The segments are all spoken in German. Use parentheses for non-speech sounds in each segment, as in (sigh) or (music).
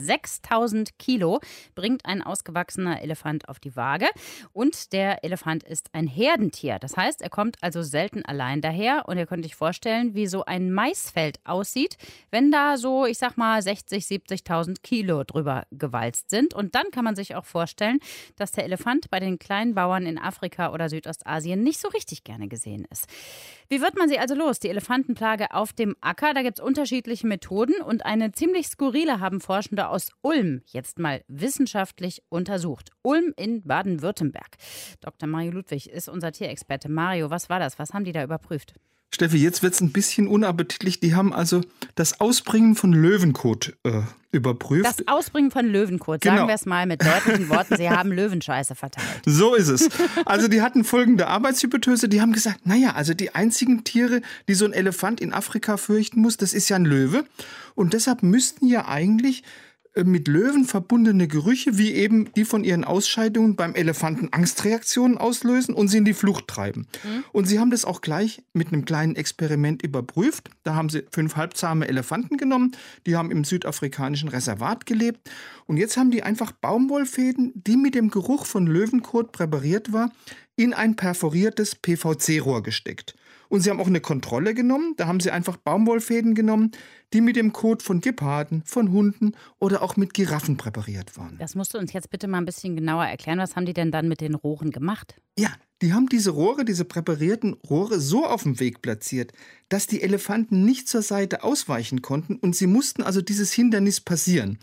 6000 Kilo bringt ein ausgewachsener Elefant auf die Waage. Und der Elefant ist ein Herdentier. Das heißt, er kommt also selten allein daher. Und ihr könnt euch vorstellen, wie so ein Maisfeld aussieht, wenn da so, ich sag mal, 60, 70.000 Kilo drüber gewalzt sind. Und dann kann man sich auch vorstellen, dass der Elefant bei den kleinen Bauern in Afrika oder Südostasien nicht so richtig gerne gesehen ist. Wie wird man sie also los? Die Elefantenplage auf dem Acker, da gibt es unterschiedliche Methoden und eine ziemlich skurrile haben Forschende aus Ulm jetzt mal wissenschaftlich untersucht. Ulm in Baden-Württemberg. Dr. Mario Ludwig ist unser Tierexperte. Mario, was war das? Was haben die da überprüft? Steffi, jetzt wird es ein bisschen unappetitlich. Die haben also das Ausbringen von Löwenkot äh, überprüft. Das Ausbringen von Löwenkot, genau. sagen wir es mal mit deutlichen Worten, sie haben Löwenscheiße verteilt. So ist es. Also die hatten folgende Arbeitshypothese, die haben gesagt, naja, also die einzigen Tiere, die so ein Elefant in Afrika fürchten muss, das ist ja ein Löwe. Und deshalb müssten ja eigentlich mit Löwen verbundene Gerüche, wie eben die von ihren Ausscheidungen beim Elefanten Angstreaktionen auslösen und sie in die Flucht treiben. Mhm. Und sie haben das auch gleich mit einem kleinen Experiment überprüft. Da haben sie fünf halbzahme Elefanten genommen, die haben im südafrikanischen Reservat gelebt. Und jetzt haben die einfach Baumwollfäden, die mit dem Geruch von Löwenkot präpariert war, in ein perforiertes PVC-Rohr gesteckt. Und sie haben auch eine Kontrolle genommen. Da haben sie einfach Baumwollfäden genommen, die mit dem Kot von Geparden, von Hunden oder auch mit Giraffen präpariert waren. Das musst du uns jetzt bitte mal ein bisschen genauer erklären. Was haben die denn dann mit den Rohren gemacht? Ja, die haben diese Rohre, diese präparierten Rohre so auf dem Weg platziert, dass die Elefanten nicht zur Seite ausweichen konnten und sie mussten also dieses Hindernis passieren.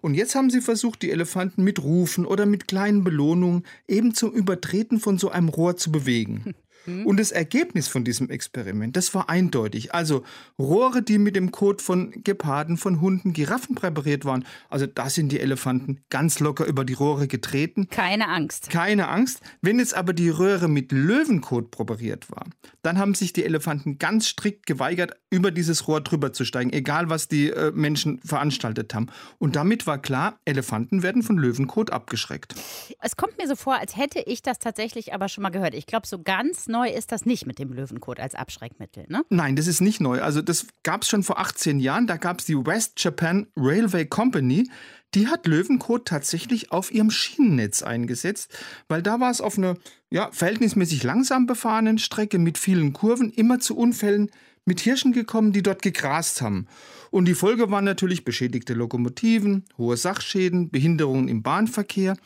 Und jetzt haben sie versucht, die Elefanten mit Rufen oder mit kleinen Belohnungen eben zum Übertreten von so einem Rohr zu bewegen. (laughs) Mhm. Und das Ergebnis von diesem Experiment, das war eindeutig. Also Rohre, die mit dem Kot von Geparden, von Hunden, Giraffen präpariert waren, also da sind die Elefanten ganz locker über die Rohre getreten. Keine Angst. Keine Angst. Wenn jetzt aber die Röhre mit Löwenkot präpariert war, dann haben sich die Elefanten ganz strikt geweigert, über dieses Rohr drüber zu steigen, egal was die äh, Menschen veranstaltet haben. Und damit war klar, Elefanten werden von Löwenkot abgeschreckt. Es kommt mir so vor, als hätte ich das tatsächlich aber schon mal gehört. Ich glaube, so ganz neu ist das nicht mit dem Löwenkot als Abschreckmittel, ne? Nein, das ist nicht neu. Also das gab es schon vor 18 Jahren. Da gab es die West Japan Railway Company. Die hat Löwenkot tatsächlich auf ihrem Schienennetz eingesetzt, weil da war es auf einer ja, verhältnismäßig langsam befahrenen Strecke mit vielen Kurven immer zu Unfällen mit Hirschen gekommen, die dort gegrast haben. Und die Folge waren natürlich beschädigte Lokomotiven, hohe Sachschäden, Behinderungen im Bahnverkehr.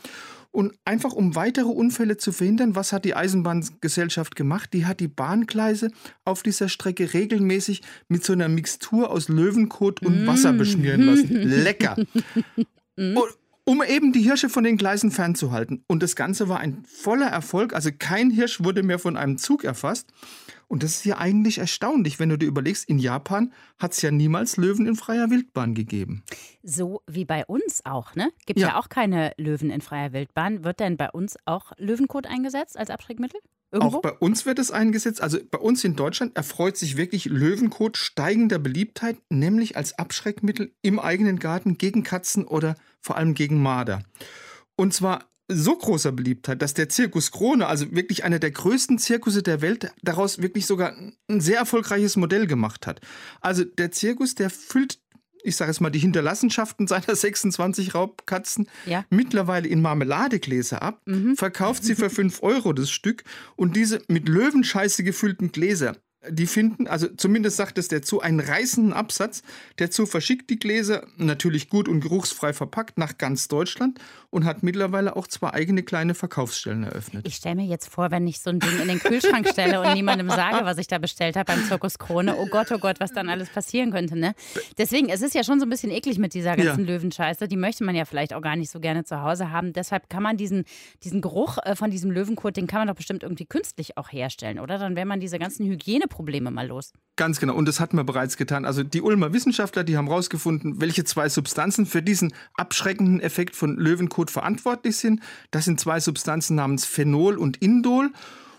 Und einfach um weitere Unfälle zu verhindern, was hat die Eisenbahngesellschaft gemacht? Die hat die Bahngleise auf dieser Strecke regelmäßig mit so einer Mixtur aus Löwenkot und Wasser beschmieren lassen. (laughs) Lecker. Und um eben die Hirsche von den Gleisen fernzuhalten. Und das Ganze war ein voller Erfolg. Also kein Hirsch wurde mehr von einem Zug erfasst. Und das ist ja eigentlich erstaunlich, wenn du dir überlegst, in Japan hat es ja niemals Löwen in freier Wildbahn gegeben. So wie bei uns auch, ne? Gibt ja. ja auch keine Löwen in freier Wildbahn. Wird denn bei uns auch Löwenkot eingesetzt als Abschreckmittel? Irgendwo? Auch bei uns wird es eingesetzt. Also bei uns in Deutschland erfreut sich wirklich Löwenkot steigender Beliebtheit, nämlich als Abschreckmittel im eigenen Garten gegen Katzen oder vor allem gegen Marder. Und zwar so großer Beliebtheit, dass der Zirkus Krone, also wirklich einer der größten Zirkusse der Welt, daraus wirklich sogar ein sehr erfolgreiches Modell gemacht hat. Also der Zirkus, der füllt ich sage jetzt mal, die Hinterlassenschaften (laughs) seiner 26 Raubkatzen ja. mittlerweile in Marmeladegläser ab, mhm. verkauft sie für 5 Euro das Stück und diese mit Löwenscheiße gefüllten Gläser die finden, also zumindest sagt es der Zoo, einen reißenden Absatz. Der Zoo verschickt die Gläser, natürlich gut und geruchsfrei verpackt, nach ganz Deutschland und hat mittlerweile auch zwei eigene kleine Verkaufsstellen eröffnet. Ich stelle mir jetzt vor, wenn ich so ein Ding in den Kühlschrank stelle und niemandem sage, was ich da bestellt habe beim Zirkus Krone, oh Gott, oh Gott, was dann alles passieren könnte. Ne? Deswegen, es ist ja schon so ein bisschen eklig mit dieser ganzen ja. Löwenscheiße. Die möchte man ja vielleicht auch gar nicht so gerne zu Hause haben. Deshalb kann man diesen, diesen Geruch äh, von diesem Löwenkot, den kann man doch bestimmt irgendwie künstlich auch herstellen, oder? Dann wäre man diese ganzen Hygiene Probleme mal los. Ganz genau. Und das hatten wir bereits getan. Also die Ulmer Wissenschaftler, die haben herausgefunden, welche zwei Substanzen für diesen abschreckenden Effekt von Löwenkot verantwortlich sind. Das sind zwei Substanzen namens Phenol und Indol.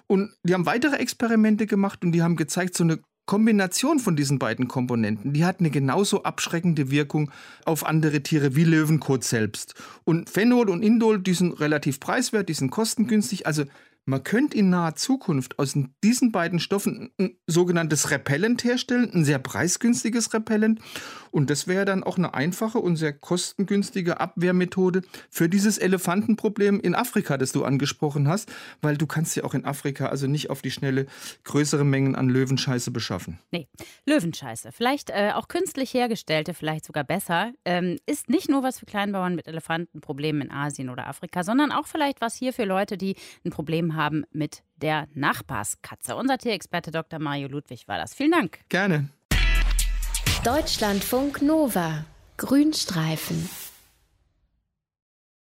Und die haben weitere Experimente gemacht und die haben gezeigt, so eine Kombination von diesen beiden Komponenten, die hat eine genauso abschreckende Wirkung auf andere Tiere wie Löwenkot selbst. Und Phenol und Indol, die sind relativ preiswert, die sind kostengünstig. Also man könnte in naher Zukunft aus diesen beiden Stoffen ein sogenanntes Repellent herstellen, ein sehr preisgünstiges Repellent. Und das wäre dann auch eine einfache und sehr kostengünstige Abwehrmethode für dieses Elefantenproblem in Afrika, das du angesprochen hast, weil du kannst ja auch in Afrika also nicht auf die Schnelle größere Mengen an Löwenscheiße beschaffen. Nee, Löwenscheiße, vielleicht äh, auch künstlich hergestellte, vielleicht sogar besser, ähm, ist nicht nur was für Kleinbauern mit Elefantenproblemen in Asien oder Afrika, sondern auch vielleicht was hier für Leute, die ein Problem haben mit der Nachbarskatze. Unser Tierexperte Dr. Mario Ludwig war das. Vielen Dank. Gerne. Deutschlandfunk Nova. Grünstreifen.